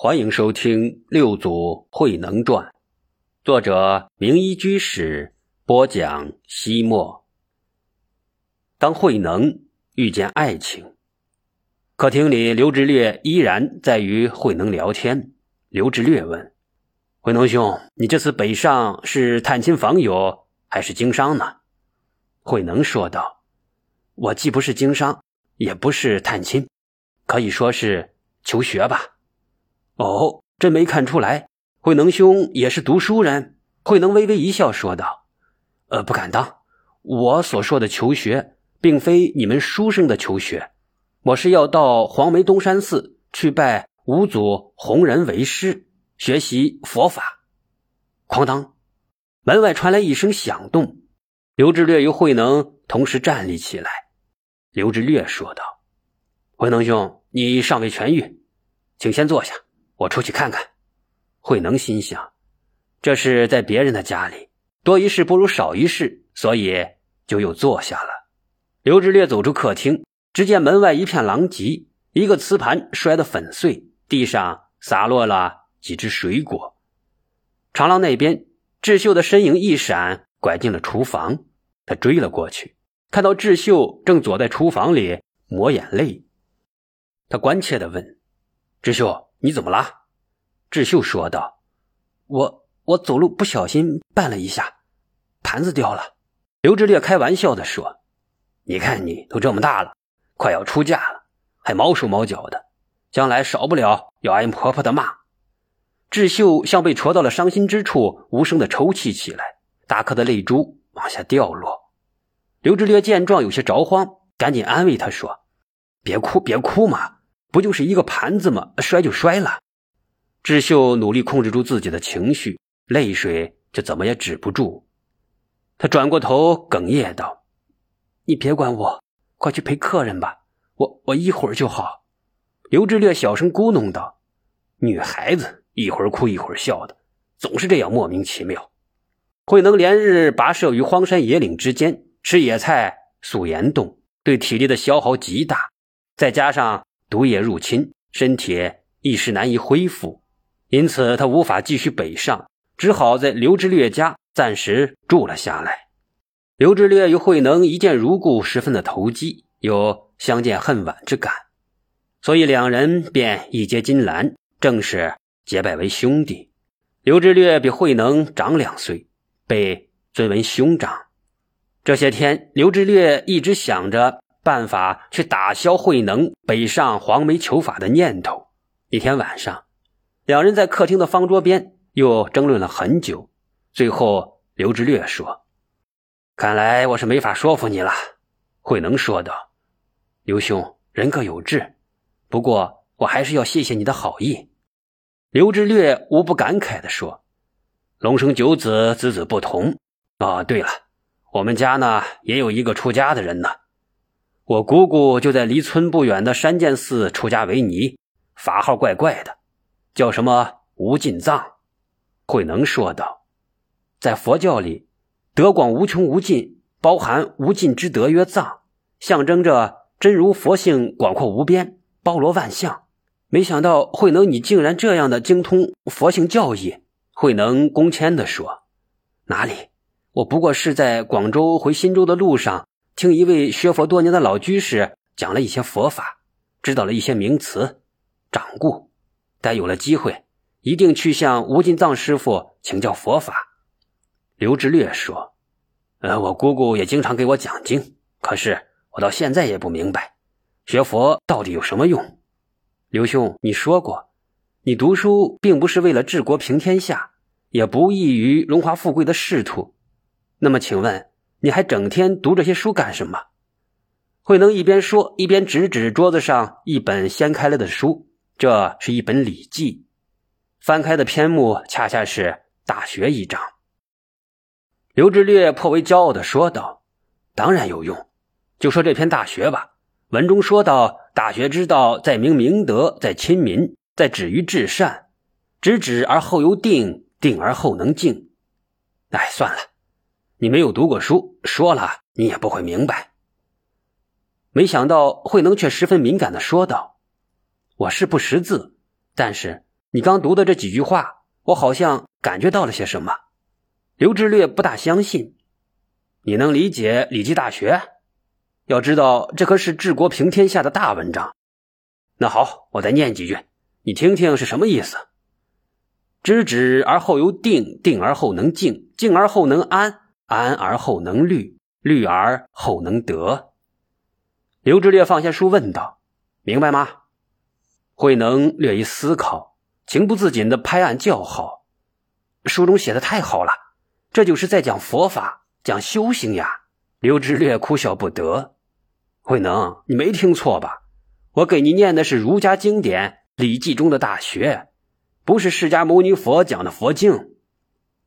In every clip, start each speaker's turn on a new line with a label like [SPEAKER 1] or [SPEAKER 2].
[SPEAKER 1] 欢迎收听《六祖慧能传》，作者明一居士播讲。西莫。当慧能遇见爱情，客厅里，刘志略依然在与慧能聊天。刘志略问：“慧能兄，你这次北上是探亲访友，还是经商呢？”慧能说道：“我既不是经商，也不是探亲，可以说是求学吧。”哦，真没看出来，慧能兄也是读书人。慧能微微一笑，说道：“呃，不敢当。我所说的求学，并非你们书生的求学，我是要到黄梅东山寺去拜五祖弘仁为师，学习佛法。”哐当，门外传来一声响动，刘志略与慧能同时站立起来。刘志略说道：“慧能兄，你尚未痊愈，请先坐下。”我出去看看，慧能心想，这是在别人的家里，多一事不如少一事，所以就又坐下了。刘志略走出客厅，只见门外一片狼藉，一个瓷盘摔得粉碎，地上洒落了几只水果。长廊那边，智秀的身影一闪，拐进了厨房。他追了过去，看到智秀正躲在厨房里抹眼泪，他关切地问：“智秀。”你怎么了？智秀说道：“我我走路不小心绊了一下，盘子掉了。”刘志烈开玩笑的说：“你看你都这么大了，快要出嫁了，还毛手毛脚的，将来少不了要挨婆婆的骂。”智秀像被戳到了伤心之处，无声的抽泣起来，大颗的泪珠往下掉落。刘志烈见状有些着慌，赶紧安慰他说：“别哭，别哭嘛。”不就是一个盘子吗？摔就摔了。智秀努力控制住自己的情绪，泪水却怎么也止不住。他转过头，哽咽道：“你别管我，快去陪客人吧，我我一会儿就好。”刘志略小声咕哝道：“女孩子一会儿哭一会儿笑的，总是这样莫名其妙。”慧能连日跋涉于荒山野岭之间，吃野菜、宿岩洞，对体力的消耗极大，再加上。毒液入侵，身体一时难以恢复，因此他无法继续北上，只好在刘志略家暂时住了下来。刘志略与慧能一见如故，十分的投机，有相见恨晚之感，所以两人便一结金兰，正式结拜为兄弟。刘志略比慧能长两岁，被尊为兄长。这些天，刘志略一直想着。办法去打消慧能北上黄梅求法的念头。一天晚上，两人在客厅的方桌边又争论了很久。最后，刘志略说：“看来我是没法说服你了。”慧能说道：“刘兄，人各有志，不过我还是要谢谢你的好意。”刘志略无不感慨地说：“龙生九子，子子不同。哦，对了，我们家呢也有一个出家的人呢。”我姑姑就在离村不远的山涧寺出家为尼，法号怪怪的，叫什么无尽藏。慧能说道：“在佛教里，德广无穷无尽，包含无尽之德曰藏，象征着真如佛性广阔无边，包罗万象。没想到慧能你竟然这样的精通佛性教义。”慧能恭谦地说：“哪里，我不过是在广州回新州的路上。”听一位学佛多年的老居士讲了一些佛法，知道了一些名词，掌故。待有了机会，一定去向吴金藏师傅请教佛法。刘志略说：“呃，我姑姑也经常给我讲经，可是我到现在也不明白，学佛到底有什么用？”刘兄，你说过，你读书并不是为了治国平天下，也不异于荣华富贵的仕途。那么，请问？你还整天读这些书干什么？慧能一边说，一边指指桌子上一本掀开了的书，这是一本《礼记》，翻开的篇目恰恰是《大学》一章。刘志略颇为骄傲的说道：“当然有用，就说这篇《大学》吧。文中说到，大学之道，在明明德，在亲民，在止于至善。知止而后由定，定而后能静。哎，算了。”你没有读过书，说了你也不会明白。没想到慧能却十分敏感的说道：“我是不识字，但是你刚读的这几句话，我好像感觉到了些什么。刘志略不大相信。你能理解《礼记大学》？要知道，这可是治国平天下的大文章。那好，我再念几句，你听听是什么意思。知止而后有定，定而后能静，静而后能安，安而后能虑，虑而后能得。刘志略放下书问道：“明白吗？”慧能略一思考，情不自禁的拍案叫好：“书中写的太好了，这就是在讲佛法，讲修行呀！”刘志略哭笑不得：“慧能，你没听错吧？我给你念的是儒家经典《礼记》中的《大学》。”不是释迦牟尼佛讲的佛经，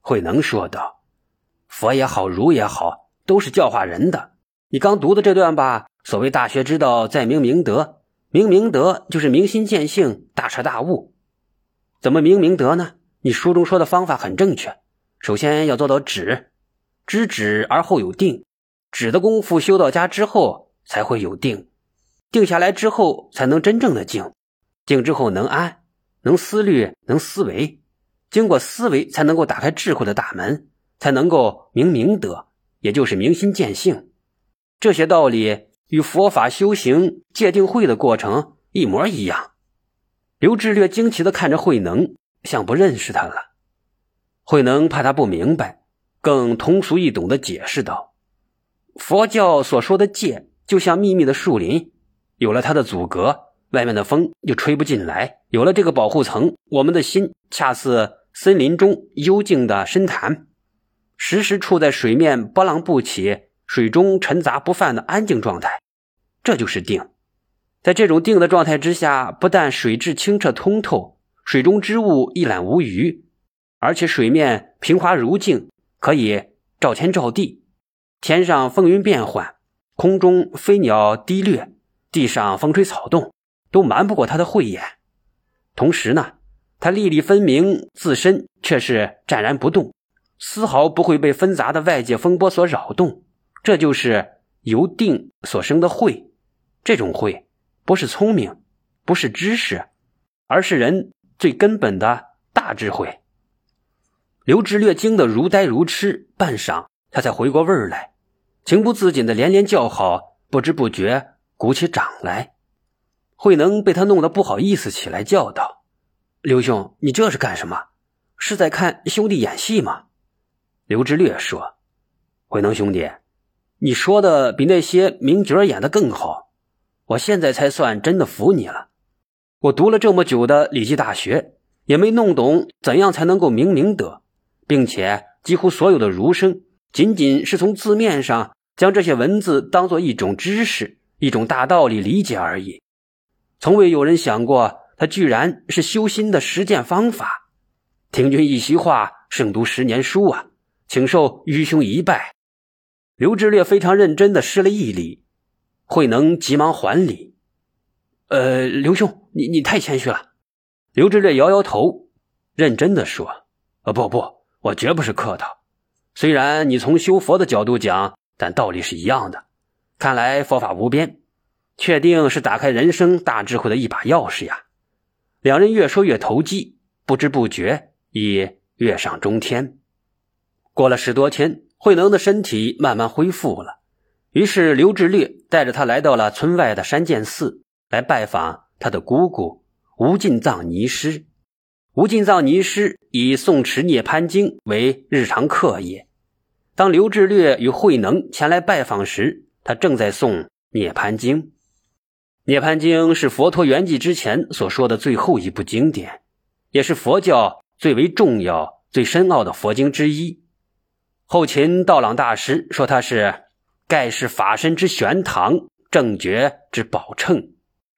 [SPEAKER 1] 慧能说道：“佛也好，儒也好，都是教化人的。你刚读的这段吧，所谓大学之道，在明明德。明明德就是明心见性，大彻大悟。怎么明明德呢？你书中说的方法很正确。首先要做到止，知止而后有定。止的功夫修到家之后，才会有定。定下来之后，才能真正的静。静之后能安。”能思虑，能思维，经过思维才能够打开智慧的大门，才能够明明德，也就是明心见性。这些道理与佛法修行戒定慧的过程一模一样。刘志略惊奇的看着慧能，像不认识他了。慧能怕他不明白，更通俗易懂的解释道：“佛教所说的戒，就像密密的树林，有了它的阻隔。”外面的风就吹不进来。有了这个保护层，我们的心恰似森林中幽静的深潭，时时处在水面波浪不起、水中沉杂不犯的安静状态。这就是定。在这种定的状态之下，不但水质清澈通透，水中之物一览无余，而且水面平滑如镜，可以照天照地。天上风云变幻，空中飞鸟低掠，地上风吹草动。都瞒不过他的慧眼，同时呢，他粒粒分明，自身却是湛然不动，丝毫不会被纷杂的外界风波所扰动。这就是由定所生的慧。这种慧不是聪明，不是知识，而是人最根本的大智慧。刘志略惊得如呆如痴，半晌，他才回过味儿来，情不自禁的连连叫好，不知不觉鼓起掌来。慧能被他弄得不好意思起来，叫道：“刘兄，你这是干什么？是在看兄弟演戏吗？”刘志略说：“慧能兄弟，你说的比那些名角演的更好，我现在才算真的服你了。我读了这么久的《礼记大学》，也没弄懂怎样才能够明明德，并且几乎所有的儒生仅仅是从字面上将这些文字当做一种知识、一种大道理理解而已。”从未有人想过，他居然是修心的实践方法。听君一席话，胜读十年书啊！请受愚兄一拜。刘志略非常认真的施了一礼，慧能急忙还礼。呃，刘兄，你你太谦虚了。刘志略摇摇头，认真的说：“呃，不不，我绝不是客套。虽然你从修佛的角度讲，但道理是一样的。看来佛法无边。”确定是打开人生大智慧的一把钥匙呀！两人越说越投机，不知不觉已跃上中天。过了十多天，慧能的身体慢慢恢复了。于是刘志略带着他来到了村外的山涧寺，来拜访他的姑姑吴进藏尼师。吴进藏尼师以诵持《涅槃经》为日常课业。当刘志略与慧能前来拜访时，他正在诵《涅槃经》。《涅槃经》是佛陀圆寂之前所说的最后一部经典，也是佛教最为重要、最深奥的佛经之一。后秦道朗大师说他是盖世法身之玄堂，正觉之宝乘，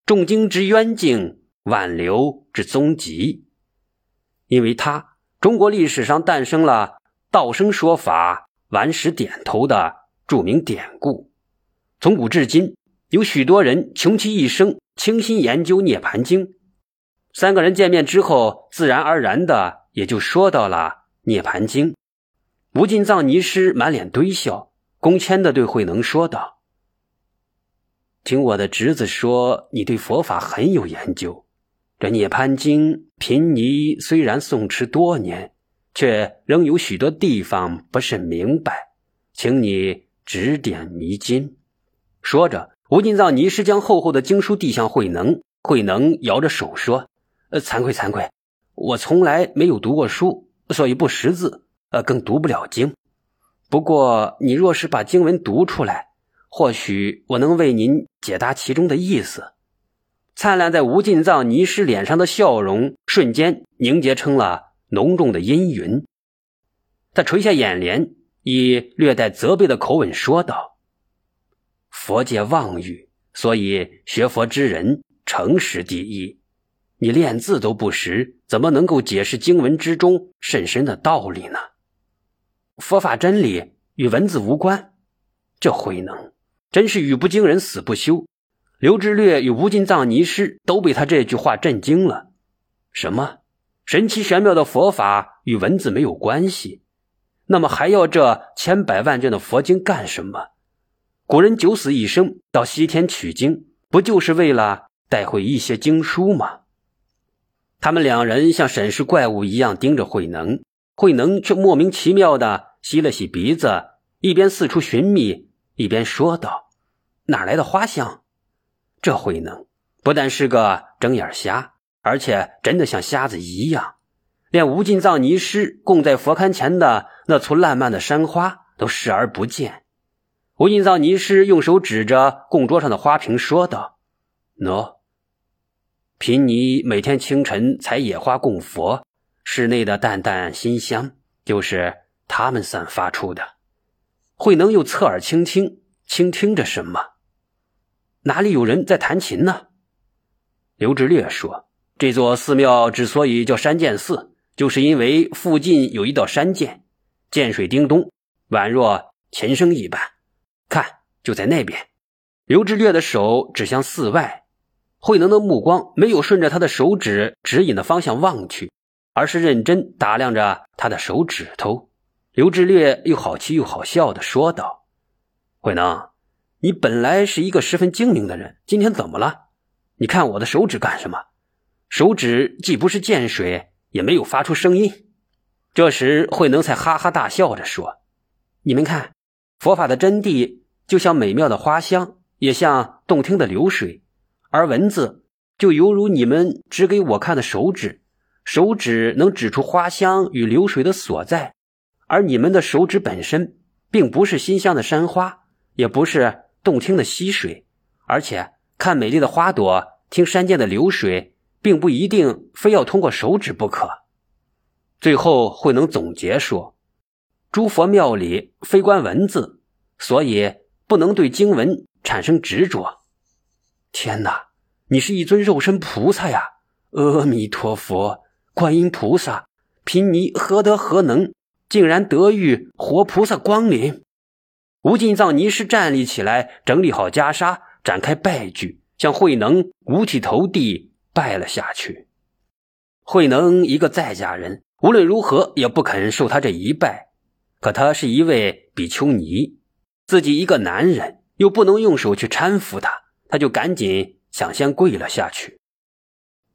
[SPEAKER 1] 众经之渊境，万流之宗极。因为他，中国历史上诞生了道生说法、顽石点头的著名典故。从古至今。有许多人穷其一生倾心研究《涅盘经》，三个人见面之后，自然而然的也就说到了《涅盘经》。无尽藏尼师满脸堆笑，恭谦的对慧能说道：“听我的侄子说，你对佛法很有研究，这《涅槃经》贫尼虽然诵持多年，却仍有许多地方不甚明白，请你指点迷津。”说着，吴进藏尼师将厚厚的经书递向慧能。慧能摇着手说：“呃，惭愧惭愧，我从来没有读过书，所以不识字，呃，更读不了经。不过你若是把经文读出来，或许我能为您解答其中的意思。”灿烂在吴进藏尼师脸上的笑容瞬间凝结成了浓重的阴云。他垂下眼帘，以略带责备的口吻说道：“佛界妄语，所以学佛之人。”诚实第一，你练字都不识，怎么能够解释经文之中甚深的道理呢？佛法真理与文字无关，这慧能真是语不惊人死不休。刘志略与吴金藏尼师都被他这句话震惊了。什么神奇玄妙的佛法与文字没有关系？那么还要这千百万卷的佛经干什么？古人九死一生到西天取经，不就是为了？带回一些经书吗？他们两人像审视怪物一样盯着慧能，慧能却莫名其妙的吸了吸鼻子，一边四处寻觅，一边说道：“哪来的花香？这慧能不但是个睁眼瞎，而且真的像瞎子一样，连无尽藏尼师供在佛龛前的那簇烂漫的山花都视而不见。”无尽藏尼师用手指着供桌上的花瓶说道：“喏。”贫尼每天清晨采野花供佛，室内的淡淡馨香就是他们散发出的。慧能又侧耳倾听，倾听着什么？哪里有人在弹琴呢？刘志略说：“这座寺庙之所以叫山涧寺，就是因为附近有一道山涧，涧水叮咚，宛若琴声一般。看，就在那边。”刘志略的手指向寺外。慧能的目光没有顺着他的手指指引的方向望去，而是认真打量着他的手指头。刘志略又好气又好笑的说道：“慧能，你本来是一个十分精明的人，今天怎么了？你看我的手指干什么？手指既不是见水，也没有发出声音。”这时，慧能才哈哈大笑着说：“你们看，佛法的真谛就像美妙的花香，也像动听的流水。”而文字就犹如你们指给我看的手指，手指能指出花香与流水的所在，而你们的手指本身并不是馨香的山花，也不是动听的溪水，而且看美丽的花朵，听山涧的流水，并不一定非要通过手指不可。最后慧能总结说：“诸佛庙里非观文字，所以不能对经文产生执着。”天哪，你是一尊肉身菩萨呀！阿弥陀佛，观音菩萨，贫尼何德何能，竟然得遇活菩萨光临？吴尽藏尼师站立起来，整理好袈裟，展开拜具，向慧能五体投地拜了下去。慧能一个在家人，无论如何也不肯受他这一拜。可他是一位比丘尼，自己一个男人，又不能用手去搀扶他。他就赶紧抢先跪了下去。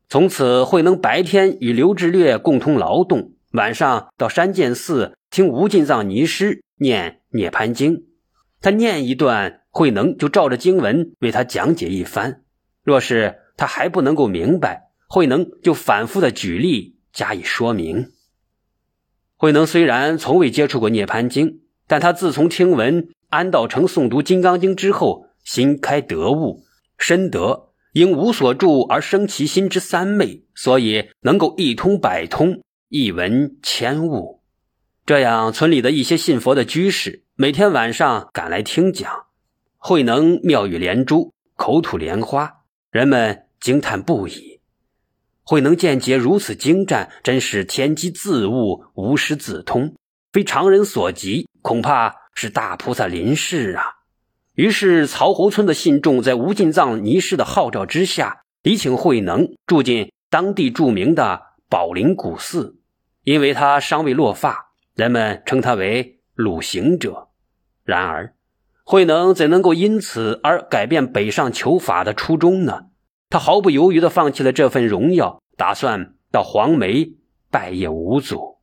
[SPEAKER 1] 从此，慧能白天与刘志略共同劳动，晚上到山涧寺听无尽藏尼师念《涅盘经》。他念一段，慧能就照着经文为他讲解一番。若是他还不能够明白，慧能就反复的举例加以说明。慧能虽然从未接触过《涅盘经》，但他自从听闻安道成诵读《金刚经》之后，心开得悟。深得因无所住而生其心之三昧，所以能够一通百通，一闻千悟。这样，村里的一些信佛的居士每天晚上赶来听讲，慧能妙语连珠，口吐莲花，人们惊叹不已。慧能见解如此精湛，真是天机自悟，无师自通，非常人所及，恐怕是大菩萨临世啊！于是，曹侯村的信众在吴进藏尼师的号召之下，礼请慧能住进当地著名的宝林古寺。因为他尚未落发，人们称他为鲁行者。然而，慧能怎能够因此而改变北上求法的初衷呢？他毫不犹豫地放弃了这份荣耀，打算到黄梅拜谒五祖。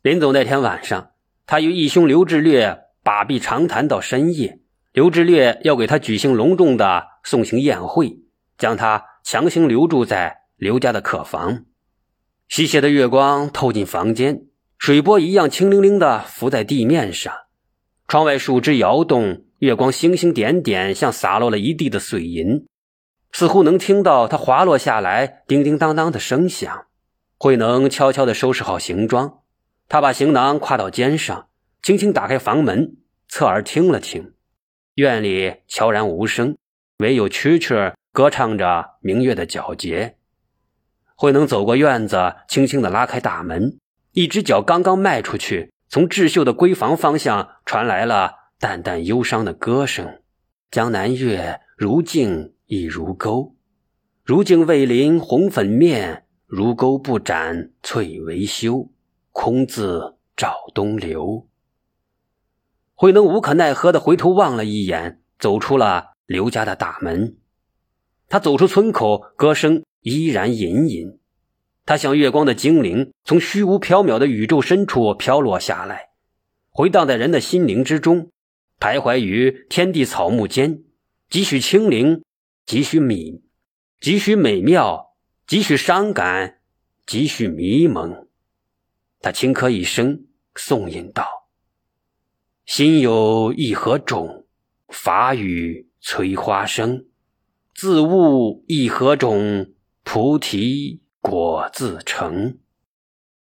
[SPEAKER 1] 临走那天晚上，他与义兄刘志略把臂长谈到深夜。刘志略要给他举行隆重的送行宴会，将他强行留住在刘家的客房。西斜的月光透进房间，水波一样清灵灵的浮在地面上。窗外树枝摇动，月光星星点点，像洒落了一地的碎银，似乎能听到它滑落下来叮叮当当的声响。慧能悄悄地收拾好行装，他把行囊挎到肩上，轻轻打开房门，侧耳听了听。院里悄然无声，唯有蛐蛐歌唱着明月的皎洁。慧能走过院子，轻轻地拉开大门，一只脚刚刚迈出去，从智秀的闺房方向传来了淡淡忧伤的歌声：“江南月，如镜亦如钩，如镜未临红粉面，如钩不展翠微羞，空自照东流。”慧能无可奈何的回头望了一眼，走出了刘家的大门。他走出村口，歌声依然隐隐。他像月光的精灵，从虚无缥缈的宇宙深处飘落下来，回荡在人的心灵之中，徘徊于天地草木间，几许清灵，几许敏，几许美妙，几许伤感，几许迷蒙。他轻咳一声，诵吟道。心有一何种，法语催花生；自悟一何种，菩提果自成。